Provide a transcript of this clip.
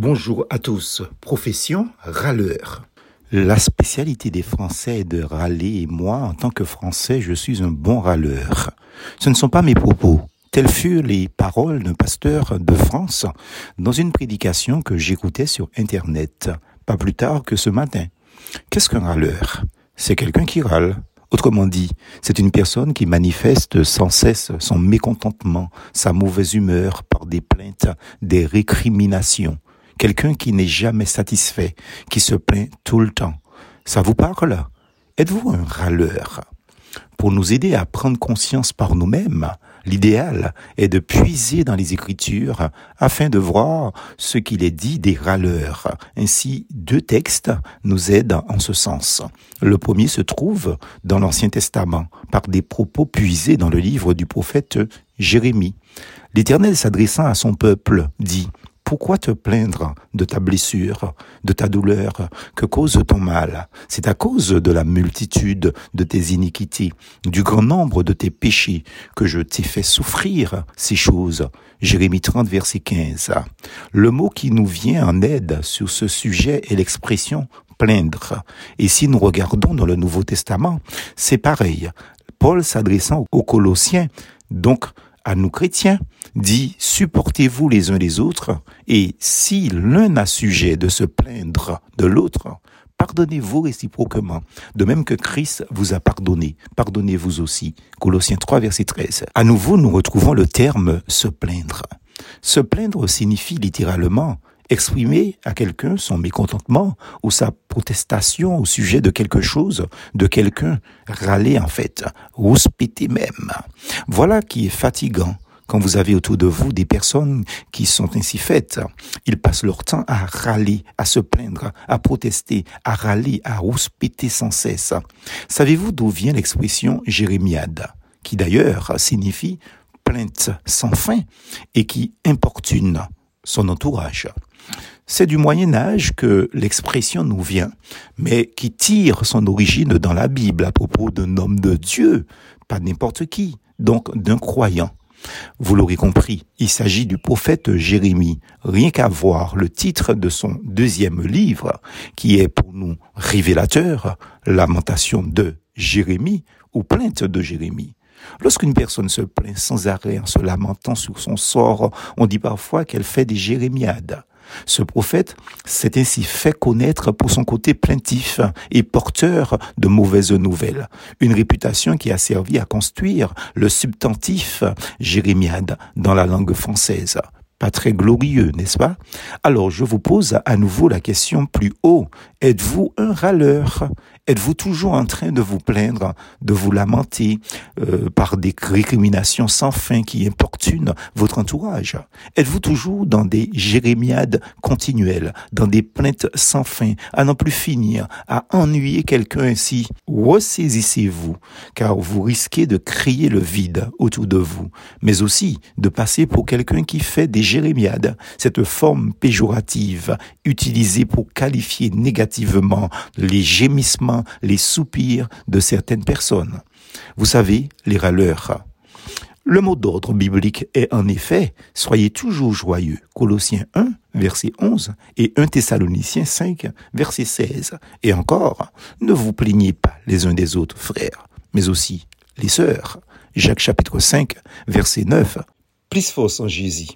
Bonjour à tous. Profession râleur. La spécialité des Français est de râler et moi, en tant que Français, je suis un bon râleur. Ce ne sont pas mes propos. Telles furent les paroles d'un pasteur de France dans une prédication que j'écoutais sur Internet, pas plus tard que ce matin. Qu'est-ce qu'un râleur? C'est quelqu'un qui râle. Autrement dit, c'est une personne qui manifeste sans cesse son mécontentement, sa mauvaise humeur par des plaintes, des récriminations. Quelqu'un qui n'est jamais satisfait, qui se plaint tout le temps. Ça vous parle? Êtes-vous un râleur? Pour nous aider à prendre conscience par nous-mêmes, l'idéal est de puiser dans les Écritures afin de voir ce qu'il est dit des râleurs. Ainsi, deux textes nous aident en ce sens. Le premier se trouve dans l'Ancien Testament par des propos puisés dans le livre du prophète Jérémie. L'Éternel s'adressant à son peuple dit pourquoi te plaindre de ta blessure, de ta douleur que cause ton mal? C'est à cause de la multitude de tes iniquités, du grand nombre de tes péchés que je t'ai fait souffrir ces choses. Jérémie 30, verset 15. Le mot qui nous vient en aide sur ce sujet est l'expression plaindre. Et si nous regardons dans le Nouveau Testament, c'est pareil. Paul s'adressant aux Colossiens, donc à nous chrétiens, dit supportez-vous les uns les autres, et si l'un a sujet de se plaindre de l'autre, pardonnez-vous réciproquement, de même que Christ vous a pardonné, pardonnez-vous aussi. Colossiens 3, verset 13. À nouveau, nous retrouvons le terme se plaindre. Se plaindre signifie littéralement exprimer à quelqu'un son mécontentement ou sa protestation au sujet de quelque chose, de quelqu'un, râler en fait, rouspéter même. Voilà qui est fatigant quand vous avez autour de vous des personnes qui sont ainsi faites. Ils passent leur temps à râler, à se plaindre, à protester, à râler, à rouspéter sans cesse. Savez-vous d'où vient l'expression jérémiade, qui d'ailleurs signifie plainte sans fin et qui importune son entourage? C'est du Moyen Âge que l'expression nous vient, mais qui tire son origine dans la Bible à propos d'un homme de Dieu, pas n'importe qui, donc d'un croyant. Vous l'aurez compris, il s'agit du prophète Jérémie. Rien qu'à voir le titre de son deuxième livre, qui est pour nous révélateur, Lamentation de Jérémie ou Plainte de Jérémie. Lorsqu'une personne se plaint sans arrêt en se lamentant sur son sort, on dit parfois qu'elle fait des jérémiades. Ce prophète s'est ainsi fait connaître pour son côté plaintif et porteur de mauvaises nouvelles, une réputation qui a servi à construire le substantif jérémiade dans la langue française. Pas très glorieux, n'est-ce pas? Alors je vous pose à nouveau la question plus haut. Êtes-vous un râleur? Êtes-vous toujours en train de vous plaindre, de vous lamenter euh, par des récriminations sans fin qui importunent votre entourage? Êtes-vous toujours dans des jérémiades continuelles, dans des plaintes sans fin, à n'en plus finir, à ennuyer quelqu'un ainsi? Ressaisissez-vous, car vous risquez de créer le vide autour de vous, mais aussi de passer pour quelqu'un qui fait des jérémiades, cette forme péjorative utilisée pour qualifier négativement les gémissements les soupirs de certaines personnes. Vous savez, les râleurs. Le mot d'ordre biblique est en effet Soyez toujours joyeux. Colossiens 1, verset 11 et 1 Thessaloniciens 5, verset 16. Et encore, ne vous plaignez pas les uns des autres, frères, mais aussi les sœurs. Jacques chapitre 5, verset 9. Plus force en Jésus.